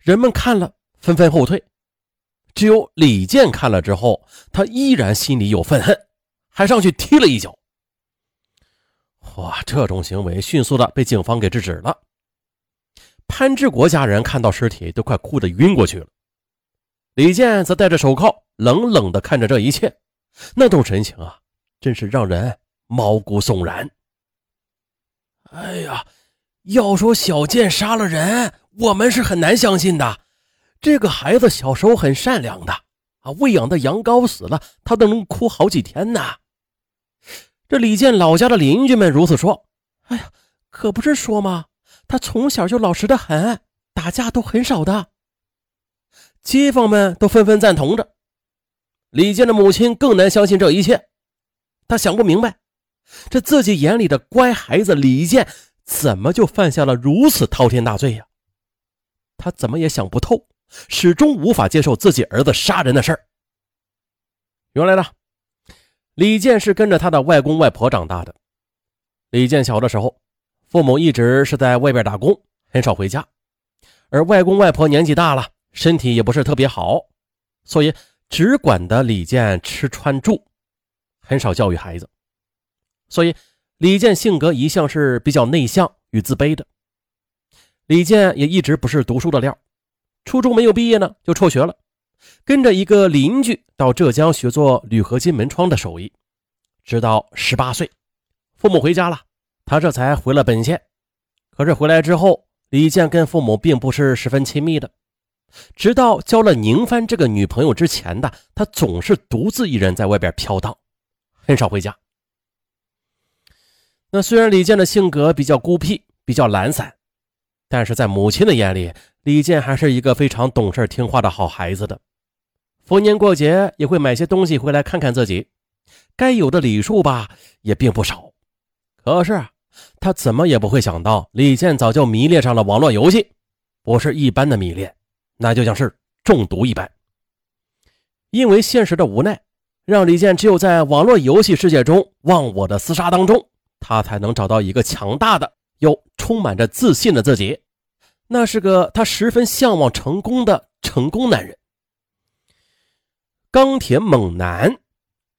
人们看了纷纷后退，只有李健看了之后，他依然心里有愤恨，还上去踢了一脚。哇！这种行为迅速的被警方给制止了。潘志国家人看到尸体都快哭得晕过去了，李健则戴着手铐，冷冷的看着这一切，那种神情啊，真是让人毛骨悚然。哎呀，要说小健杀了人，我们是很难相信的。这个孩子小时候很善良的啊，喂养的羊羔死了，他都能哭好几天呢。这李健老家的邻居们如此说：“哎呀，可不是说吗？他从小就老实的很，打架都很少的。”街坊们都纷纷赞同着。李健的母亲更难相信这一切，他想不明白，这自己眼里的乖孩子李健，怎么就犯下了如此滔天大罪呀？他怎么也想不透，始终无法接受自己儿子杀人的事儿。原来呢？李健是跟着他的外公外婆长大的。李健小的时候，父母一直是在外边打工，很少回家。而外公外婆年纪大了，身体也不是特别好，所以只管的李健吃穿住，很少教育孩子。所以李健性格一向是比较内向与自卑的。李健也一直不是读书的料，初中没有毕业呢，就辍学了。跟着一个邻居到浙江学做铝合金门窗的手艺，直到十八岁，父母回家了，他这才回了本县。可是回来之后，李健跟父母并不是十分亲密的。直到交了宁帆这个女朋友之前的，他总是独自一人在外边飘荡，很少回家。那虽然李健的性格比较孤僻，比较懒散，但是在母亲的眼里，李健还是一个非常懂事听话的好孩子的。逢年过节也会买些东西回来看看自己，该有的礼数吧也并不少。可是他怎么也不会想到，李健早就迷恋上了网络游戏，不是一般的迷恋，那就像是中毒一般。因为现实的无奈，让李健只有在网络游戏世界中忘我的厮杀当中，他才能找到一个强大的又充满着自信的自己。那是个他十分向往成功的成功男人。钢铁猛男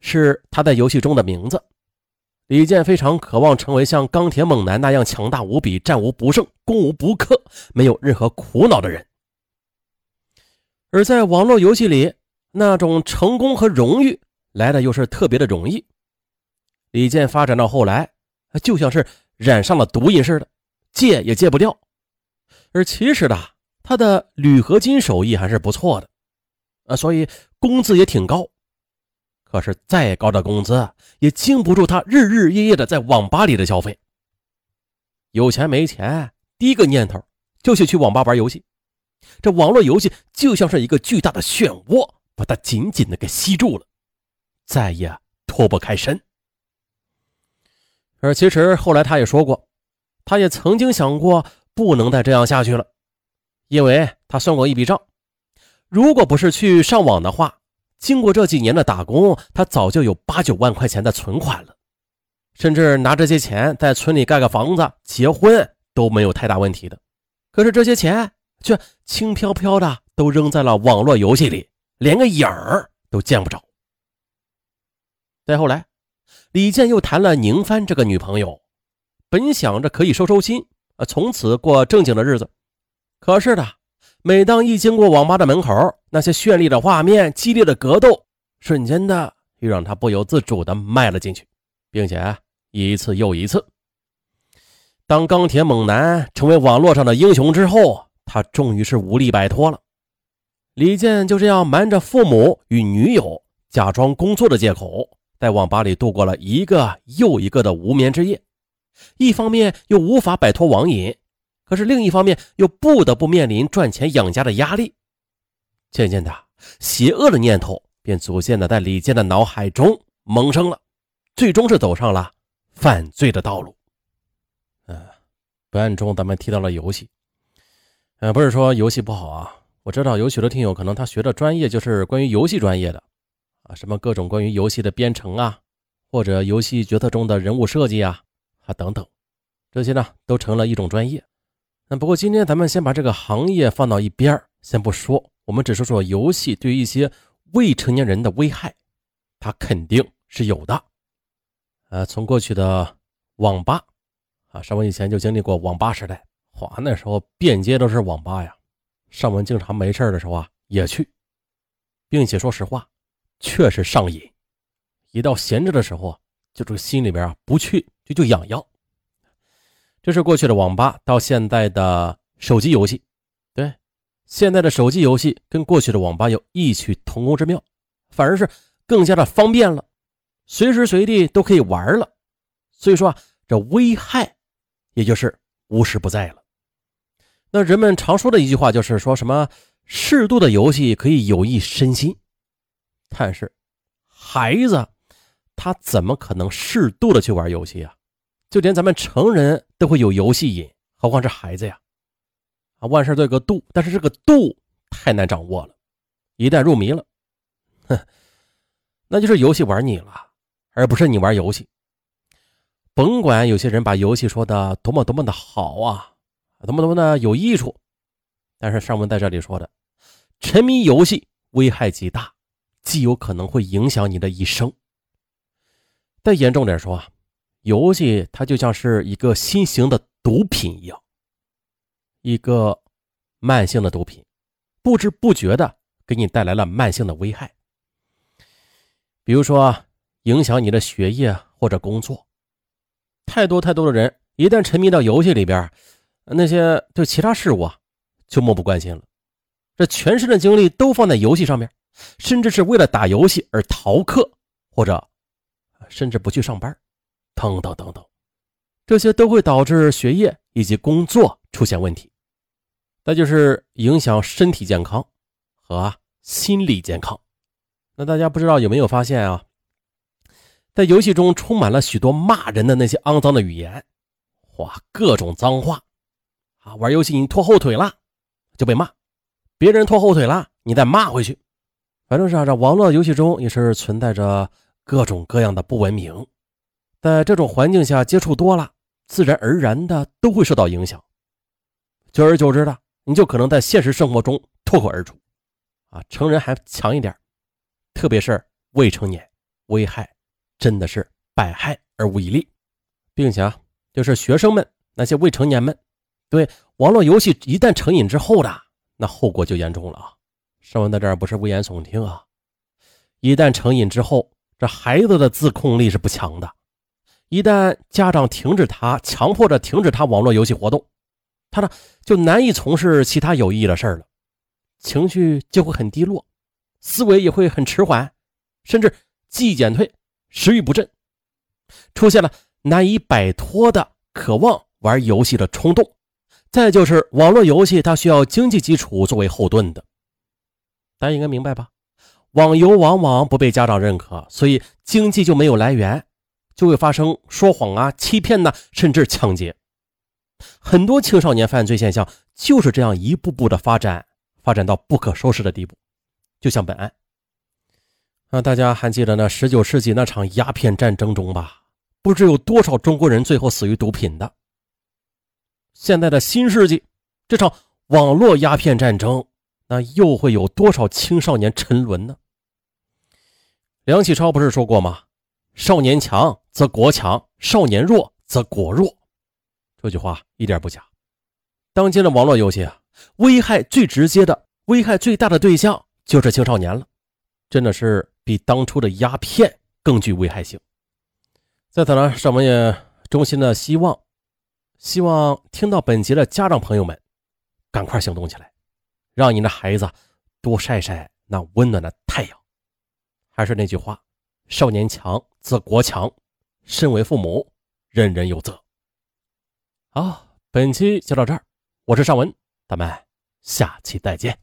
是他在游戏中的名字。李健非常渴望成为像钢铁猛男那样强大无比、战无不胜、攻无不克、没有任何苦恼的人。而在网络游戏里，那种成功和荣誉来的又是特别的容易。李健发展到后来，就像是染上了毒瘾似的，戒也戒不掉。而其实呢，他的铝合金手艺还是不错的。啊，所以工资也挺高，可是再高的工资也经不住他日日夜夜的在网吧里的消费。有钱没钱，第一个念头就是去网吧玩游戏。这网络游戏就像是一个巨大的漩涡，把他紧紧的给吸住了，再也脱不开身。而其实后来他也说过，他也曾经想过不能再这样下去了，因为他算过一笔账。如果不是去上网的话，经过这几年的打工，他早就有八九万块钱的存款了，甚至拿这些钱在村里盖个房子、结婚都没有太大问题的。可是这些钱却轻飘飘的都扔在了网络游戏里，连个影儿都见不着。再后来，李健又谈了宁帆这个女朋友，本想着可以收收心，啊，从此过正经的日子。可是呢。每当一经过网吧的门口，那些绚丽的画面、激烈的格斗，瞬间的又让他不由自主的迈了进去，并且一次又一次。当钢铁猛男成为网络上的英雄之后，他终于是无力摆脱了。李健就这样瞒着父母与女友，假装工作的借口，在网吧里度过了一个又一个的无眠之夜，一方面又无法摆脱网瘾。可是另一方面，又不得不面临赚钱养家的压力。渐渐的，邪恶的念头便逐渐的在李健的脑海中萌生了，最终是走上了犯罪的道路。嗯，本案中咱们提到了游戏，呃，不是说游戏不好啊。我知道有许多听友可能他学的专业就是关于游戏专业的，啊，什么各种关于游戏的编程啊，或者游戏角色中的人物设计啊，啊等等，这些呢都成了一种专业。那不过今天咱们先把这个行业放到一边先不说，我们只说说游戏对于一些未成年人的危害，它肯定是有的。呃，从过去的网吧啊，上文以前就经历过网吧时代，哇，那时候遍街都是网吧呀。上文经常没事的时候啊也去，并且说实话，确实上瘾。一到闲着的时候啊，就这个心里边啊不去就就痒痒。这是过去的网吧到现在的手机游戏，对，现在的手机游戏跟过去的网吧有异曲同工之妙，反而是更加的方便了，随时随地都可以玩了。所以说啊，这危害也就是无时不在了。那人们常说的一句话就是说什么适度的游戏可以有益身心，但是孩子他怎么可能适度的去玩游戏啊？就连咱们成人都会有游戏瘾，何况是孩子呀？啊，万事都有个度，但是这个度太难掌握了，一旦入迷了，哼，那就是游戏玩腻了，而不是你玩游戏。甭管有些人把游戏说的多么多么的好啊，多么多么的有益处，但是上文在这里说的，沉迷游戏危害极大，极有可能会影响你的一生。再严重点说啊。游戏它就像是一个新型的毒品一样，一个慢性的毒品，不知不觉的给你带来了慢性的危害。比如说，影响你的学业或者工作。太多太多的人一旦沉迷到游戏里边，那些对其他事物啊就漠不关心了，这全身的精力都放在游戏上面，甚至是为了打游戏而逃课，或者甚至不去上班。等等等等，这些都会导致学业以及工作出现问题，那就是影响身体健康和心理健康。那大家不知道有没有发现啊？在游戏中充满了许多骂人的那些肮脏的语言，哇，各种脏话啊！玩游戏你拖后腿了，就被骂；别人拖后腿了，你再骂回去。反正是啊，这网络游戏中也是存在着各种各样的不文明。在这种环境下接触多了，自然而然的都会受到影响。久而久之的，你就可能在现实生活中脱口而出。啊，成人还强一点，特别是未成年，危害真的是百害而无一利，并且啊，就是学生们那些未成年们，对网络游戏一旦成瘾之后的，那后果就严重了啊。上文在这儿不是危言耸听啊，一旦成瘾之后，这孩子的自控力是不强的。一旦家长停止他，强迫着停止他网络游戏活动，他呢就难以从事其他有意义的事了，情绪就会很低落，思维也会很迟缓，甚至记忆减退，食欲不振，出现了难以摆脱的渴望玩游戏的冲动。再就是网络游戏，它需要经济基础作为后盾的，大家应该明白吧？网游往往不被家长认可，所以经济就没有来源。就会发生说谎啊、欺骗呐，甚至抢劫。很多青少年犯罪现象就是这样一步步的发展，发展到不可收拾的地步。就像本案，啊，大家还记得那十九世纪那场鸦片战争中吧？不知有多少中国人最后死于毒品的。现在的新世纪，这场网络鸦片战争，那又会有多少青少年沉沦呢？梁启超不是说过吗？少年强则国强，少年弱则国弱。这句话一点不假。当今的网络游戏啊，危害最直接的、危害最大的对象就是青少年了，真的是比当初的鸦片更具危害性。在此呢，上文也衷心的希望，希望听到本节的家长朋友们，赶快行动起来，让你的孩子多晒晒那温暖的太阳。还是那句话。少年强则国强，身为父母，人人有责。好，本期就到这儿，我是尚文，咱们下期再见。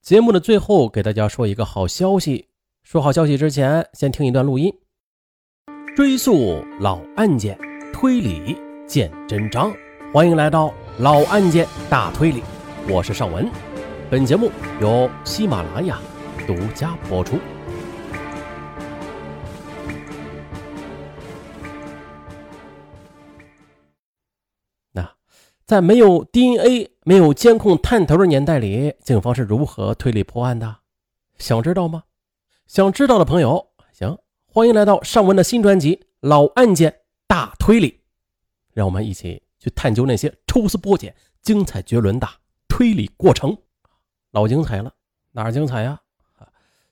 节目的最后，给大家说一个好消息。说好消息之前，先听一段录音。追溯老案件，推理见真章。欢迎来到老案件大推理，我是尚文。本节目由喜马拉雅独家播出。那在没有 DNA、没有监控探头的年代里，警方是如何推理破案的？想知道吗？想知道的朋友，行，欢迎来到尚文的新专辑《老案件大推理》，让我们一起去探究那些抽丝剥茧、精彩绝伦的推理过程。老精彩了，哪儿精彩呀？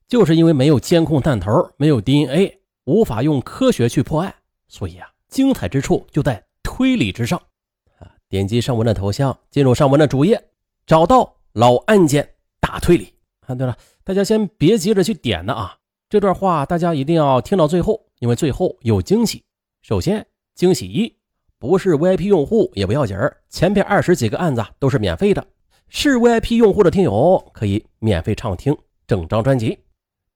就是因为没有监控探头，没有 DNA，无法用科学去破案，所以啊，精彩之处就在推理之上啊。点击上文的头像，进入上文的主页，找到老案件大推理。啊，对了，大家先别急着去点呢啊，这段话大家一定要听到最后，因为最后有惊喜。首先，惊喜一，不是 VIP 用户也不要紧儿，前边二十几个案子都是免费的，是 VIP 用户的听友可以免费畅听整张专辑。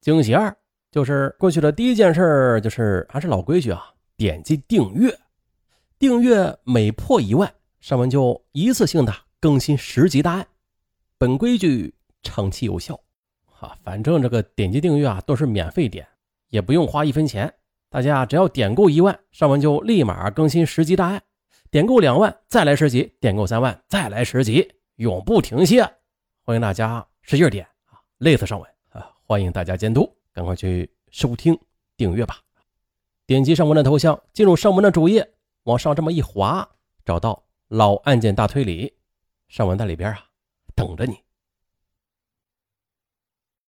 惊喜二，就是过去的第一件事，就是还是老规矩啊，点击订阅，订阅每破一万。上面就一次性的更新十集大案，本规矩长期有效。哈，反正这个点击订阅啊都是免费点，也不用花一分钱。大家只要点够一万，上面就立马更新十集大案；点够两万再来十集；点够三万再来十集，永不停歇。欢迎大家使劲点啊，累死上文啊！欢迎大家监督，赶快去收听订阅吧。点击上文的头像，进入上文的主页，往上这么一滑，找到。老案件大推理，上文在里边啊，等着你。